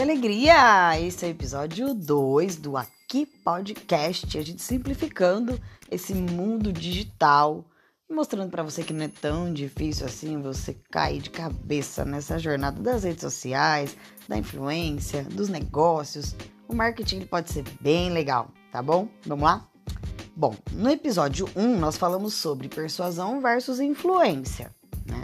Que alegria! Esse é o episódio 2 do Aqui Podcast, a gente simplificando esse mundo digital mostrando para você que não é tão difícil assim você cair de cabeça nessa jornada das redes sociais, da influência, dos negócios. O marketing pode ser bem legal, tá bom? Vamos lá? Bom, no episódio 1 nós falamos sobre persuasão versus influência, né?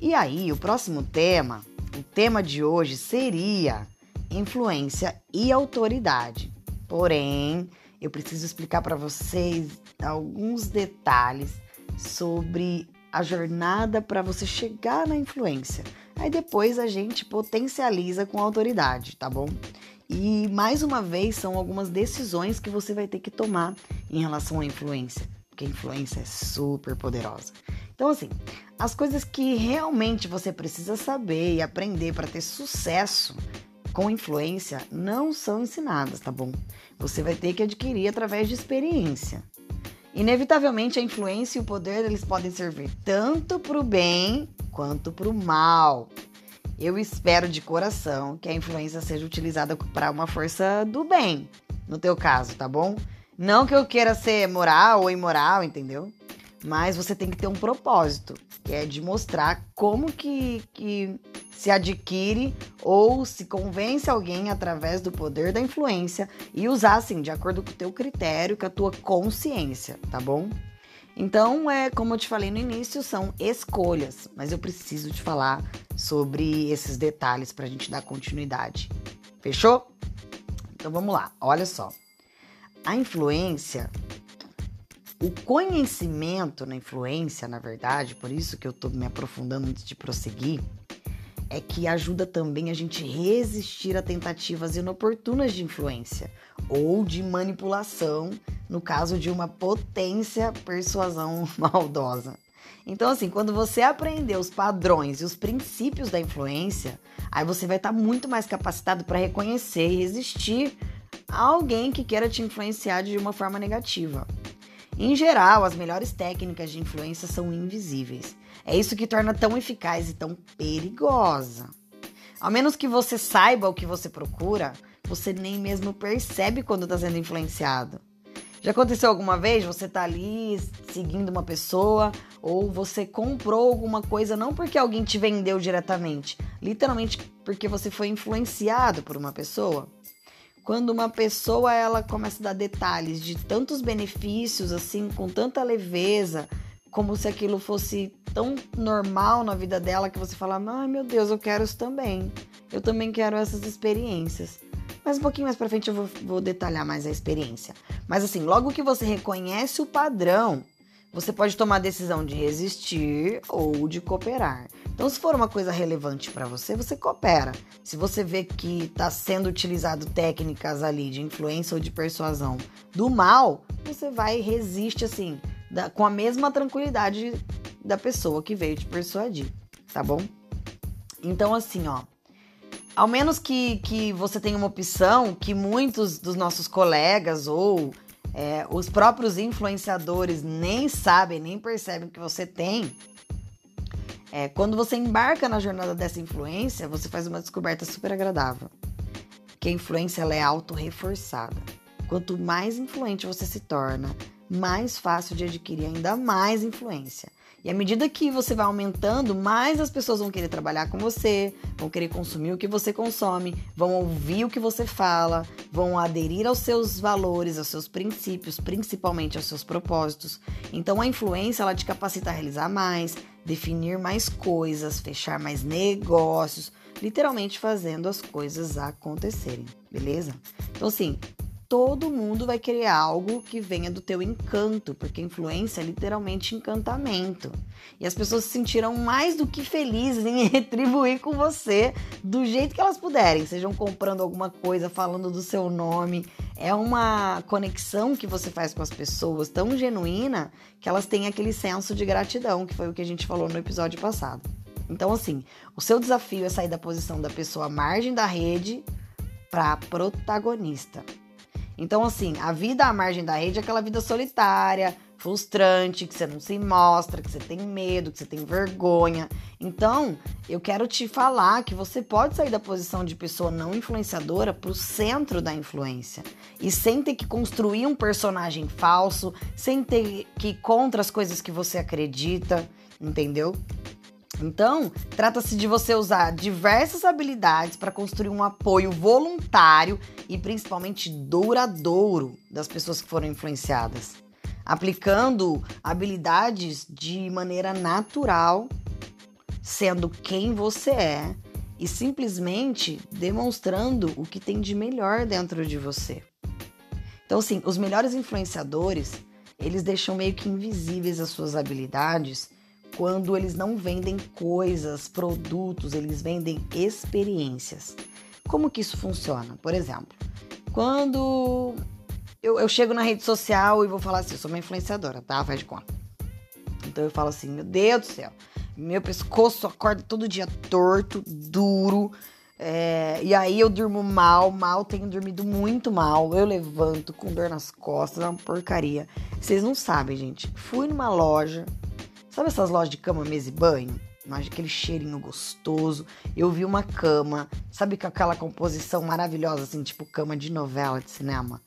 E aí, o próximo tema, o tema de hoje seria influência e autoridade. Porém, eu preciso explicar para vocês alguns detalhes sobre a jornada para você chegar na influência. Aí depois a gente potencializa com a autoridade, tá bom? E mais uma vez são algumas decisões que você vai ter que tomar em relação à influência, porque a influência é super poderosa. Então assim, as coisas que realmente você precisa saber e aprender para ter sucesso com influência não são ensinadas, tá bom? Você vai ter que adquirir através de experiência. Inevitavelmente, a influência e o poder eles podem servir tanto para o bem quanto para o mal. Eu espero de coração que a influência seja utilizada para uma força do bem, no teu caso, tá bom? Não que eu queira ser moral ou imoral, entendeu? Mas você tem que ter um propósito, que é de mostrar como que, que se adquire ou se convence alguém através do poder da influência e usar assim, de acordo com o teu critério, com a tua consciência, tá bom? Então, é como eu te falei no início, são escolhas, mas eu preciso te falar sobre esses detalhes para a gente dar continuidade. Fechou? Então vamos lá, olha só. A influência o conhecimento na influência, na verdade, por isso que eu estou me aprofundando antes de prosseguir, é que ajuda também a gente resistir a tentativas inoportunas de influência ou de manipulação, no caso de uma potência persuasão maldosa. Então, assim, quando você aprender os padrões e os princípios da influência, aí você vai estar muito mais capacitado para reconhecer e resistir a alguém que queira te influenciar de uma forma negativa. Em geral, as melhores técnicas de influência são invisíveis. É isso que torna tão eficaz e tão perigosa. Ao menos que você saiba o que você procura, você nem mesmo percebe quando está sendo influenciado. Já aconteceu alguma vez você tá ali seguindo uma pessoa ou você comprou alguma coisa não porque alguém te vendeu diretamente, literalmente porque você foi influenciado por uma pessoa? Quando uma pessoa ela começa a dar detalhes de tantos benefícios assim, com tanta leveza, como se aquilo fosse tão normal na vida dela que você fala: "Ai, meu Deus, eu quero isso também. Eu também quero essas experiências". Mas um pouquinho mais para frente eu vou, vou detalhar mais a experiência. Mas assim, logo que você reconhece o padrão, você pode tomar a decisão de resistir ou de cooperar. Então, se for uma coisa relevante para você, você coopera. Se você vê que está sendo utilizado técnicas ali de influência ou de persuasão do mal, você vai e resiste assim, da, com a mesma tranquilidade da pessoa que veio te persuadir, tá bom? Então, assim, ó. Ao menos que, que você tenha uma opção que muitos dos nossos colegas ou é, os próprios influenciadores nem sabem, nem percebem que você tem, é, quando você embarca na jornada dessa influência, você faz uma descoberta super agradável. Que a influência ela é auto-reforçada. Quanto mais influente você se torna, mais fácil de adquirir ainda mais influência. E à medida que você vai aumentando, mais as pessoas vão querer trabalhar com você, vão querer consumir o que você consome, vão ouvir o que você fala, vão aderir aos seus valores, aos seus princípios, principalmente aos seus propósitos. Então a influência ela te capacita a realizar mais, definir mais coisas, fechar mais negócios, literalmente fazendo as coisas acontecerem, beleza? Então assim, todo mundo vai querer algo que venha do teu encanto, porque influência é literalmente encantamento. E as pessoas se sentiram mais do que felizes em retribuir com você do jeito que elas puderem, sejam comprando alguma coisa, falando do seu nome. É uma conexão que você faz com as pessoas tão genuína que elas têm aquele senso de gratidão, que foi o que a gente falou no episódio passado. Então, assim, o seu desafio é sair da posição da pessoa à margem da rede para protagonista. Então, assim, a vida à margem da rede é aquela vida solitária, frustrante, que você não se mostra, que você tem medo, que você tem vergonha. Então, eu quero te falar que você pode sair da posição de pessoa não influenciadora para o centro da influência e sem ter que construir um personagem falso, sem ter que ir contra as coisas que você acredita, entendeu? Então, trata-se de você usar diversas habilidades para construir um apoio voluntário e principalmente duradouro das pessoas que foram influenciadas, aplicando habilidades de maneira natural, sendo quem você é e simplesmente demonstrando o que tem de melhor dentro de você. Então, sim, os melhores influenciadores, eles deixam meio que invisíveis as suas habilidades quando eles não vendem coisas, produtos, eles vendem experiências. Como que isso funciona? Por exemplo, quando eu, eu chego na rede social e vou falar assim, eu sou uma influenciadora, tá? Faz de conta. Então eu falo assim, meu Deus do céu, meu pescoço acorda todo dia torto, duro, é, e aí eu durmo mal, mal, tenho dormido muito mal. Eu levanto com dor nas costas, é uma porcaria. Vocês não sabem, gente. Fui numa loja, Sabe essas lojas de cama, mesa e banho? Imagina aquele cheirinho gostoso. Eu vi uma cama, sabe com aquela composição maravilhosa, assim, tipo cama de novela de cinema.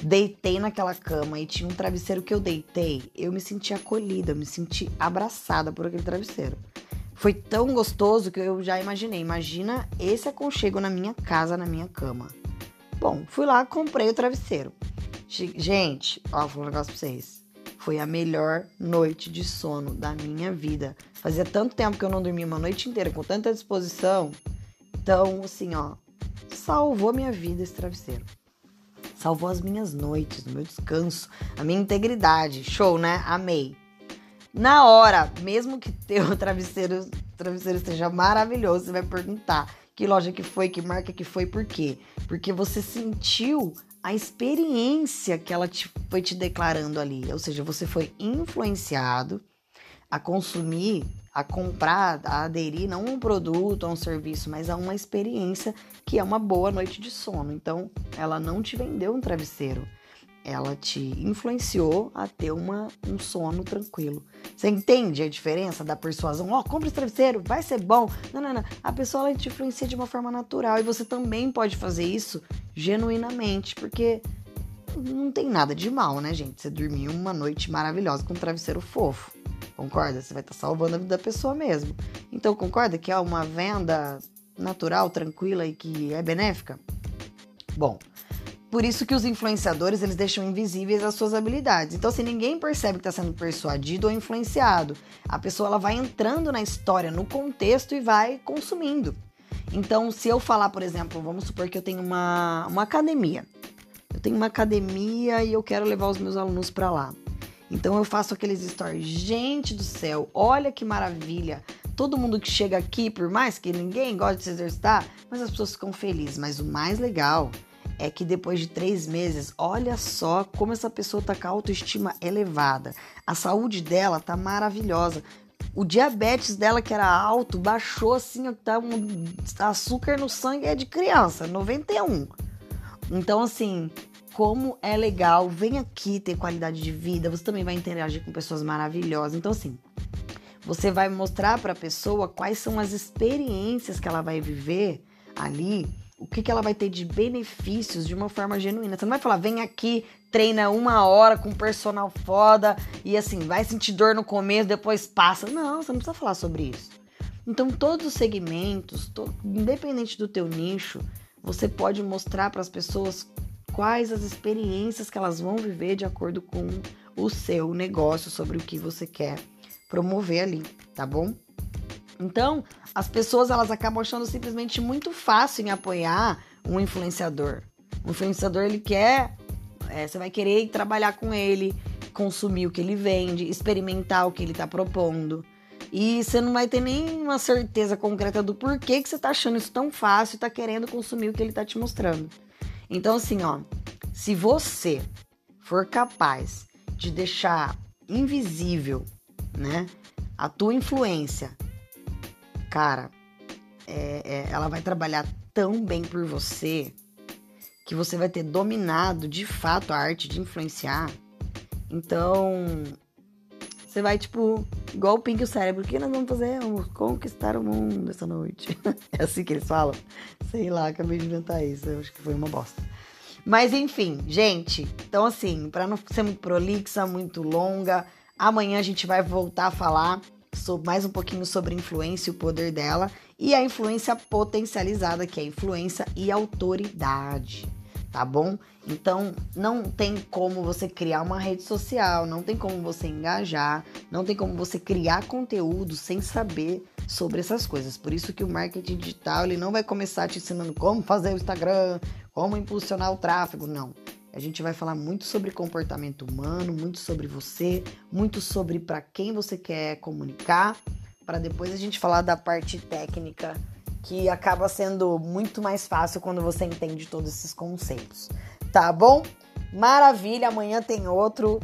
Deitei naquela cama e tinha um travesseiro que eu deitei. Eu me senti acolhida, eu me senti abraçada por aquele travesseiro. Foi tão gostoso que eu já imaginei. Imagina esse aconchego na minha casa, na minha cama. Bom, fui lá, comprei o travesseiro. Gente, ó, vou falar um negócio pra vocês. Foi a melhor noite de sono da minha vida. Fazia tanto tempo que eu não dormia uma noite inteira com tanta disposição. Então, assim, ó, salvou minha vida esse travesseiro. Salvou as minhas noites, o meu descanso, a minha integridade. Show, né? Amei. Na hora, mesmo que teu travesseiro, travesseiro esteja maravilhoso, você vai perguntar que loja que foi, que marca que foi, por quê? Porque você sentiu a experiência que ela te, foi te declarando ali. Ou seja, você foi influenciado a consumir, a comprar, a aderir não a um produto, a um serviço, mas a uma experiência que é uma boa noite de sono. Então, ela não te vendeu um travesseiro ela te influenciou a ter uma, um sono tranquilo. Você entende a diferença da persuasão? Ó, oh, compra esse travesseiro, vai ser bom. Não, não, não. A pessoa ela te influencia de uma forma natural e você também pode fazer isso genuinamente, porque não tem nada de mal, né, gente? Você dormir uma noite maravilhosa com um travesseiro fofo. Concorda? Você vai estar tá salvando a vida da pessoa mesmo. Então, concorda que é uma venda natural, tranquila e que é benéfica? Bom, por isso que os influenciadores eles deixam invisíveis as suas habilidades. Então, se ninguém percebe que está sendo persuadido ou influenciado, a pessoa ela vai entrando na história, no contexto e vai consumindo. Então, se eu falar, por exemplo, vamos supor que eu tenho uma, uma academia. Eu tenho uma academia e eu quero levar os meus alunos para lá. Então eu faço aqueles stories. Gente do céu, olha que maravilha! Todo mundo que chega aqui, por mais que ninguém goste de se exercitar, mas as pessoas ficam felizes. Mas o mais legal é que depois de três meses, olha só como essa pessoa tá com a autoestima elevada. A saúde dela tá maravilhosa. O diabetes dela, que era alto, baixou assim, tá um açúcar no sangue é de criança, 91. Então, assim, como é legal, vem aqui ter qualidade de vida, você também vai interagir com pessoas maravilhosas. Então, assim, você vai mostrar para a pessoa quais são as experiências que ela vai viver ali o que, que ela vai ter de benefícios de uma forma genuína. Você não vai falar, vem aqui, treina uma hora com personal foda e assim, vai sentir dor no começo, depois passa. Não, você não precisa falar sobre isso. Então, todos os segmentos, independente do teu nicho, você pode mostrar para as pessoas quais as experiências que elas vão viver de acordo com o seu negócio, sobre o que você quer promover ali, tá bom? Então, as pessoas elas acabam achando simplesmente muito fácil em apoiar um influenciador. O influenciador ele quer, é, você vai querer trabalhar com ele, consumir o que ele vende, experimentar o que ele está propondo. E você não vai ter nenhuma certeza concreta do porquê que você está achando isso tão fácil e está querendo consumir o que ele está te mostrando. Então, assim, ó, se você for capaz de deixar invisível, né, a tua influência cara, é, é, ela vai trabalhar tão bem por você que você vai ter dominado de fato a arte de influenciar. Então, você vai, tipo, igual o Pink o cérebro, o que nós vamos fazer? Vamos conquistar o mundo essa noite. é assim que eles falam? Sei lá, acabei de inventar isso. Eu acho que foi uma bosta. Mas enfim, gente. Então, assim, para não ser muito prolixa, muito longa, amanhã a gente vai voltar a falar mais um pouquinho sobre influência e o poder dela e a influência potencializada, que é influência e autoridade tá bom? Então, não tem como você criar uma rede social, não tem como você engajar, não tem como você criar conteúdo sem saber sobre essas coisas. Por isso que o marketing digital, ele não vai começar te ensinando como fazer o Instagram, como impulsionar o tráfego, não. A gente vai falar muito sobre comportamento humano, muito sobre você, muito sobre para quem você quer comunicar, para depois a gente falar da parte técnica que acaba sendo muito mais fácil quando você entende todos esses conceitos. Tá bom? Maravilha, amanhã tem outro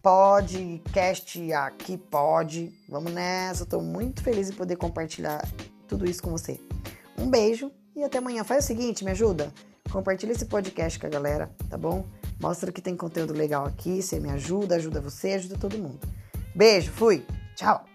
podcast aqui pode. Vamos nessa, tô muito feliz em poder compartilhar tudo isso com você. Um beijo e até amanhã. Faz o seguinte, me ajuda. Compartilha esse podcast com a galera, tá bom? Mostra que tem conteúdo legal aqui, você me ajuda, ajuda você, ajuda todo mundo. Beijo, fui. Tchau.